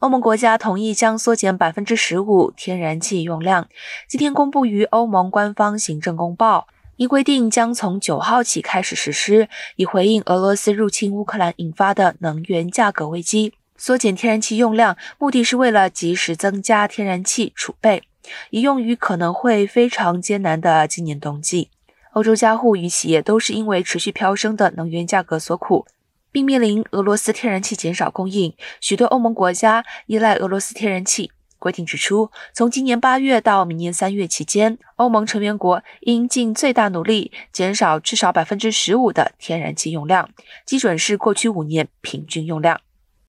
欧盟国家同意将缩减百分之十五天然气用量。今天公布于欧盟官方行政公报，一规定将从九号起开始实施，以回应俄罗斯入侵乌克兰引发的能源价格危机。缩减天然气用量，目的是为了及时增加天然气储备，以用于可能会非常艰难的今年冬季。欧洲家户与企业都是因为持续飙升的能源价格所苦。并面临俄罗斯天然气减少供应，许多欧盟国家依赖俄罗斯天然气。规定指出，从今年八月到明年三月期间，欧盟成员国应尽最大努力减少至少百分之十五的天然气用量，基准是过去五年平均用量。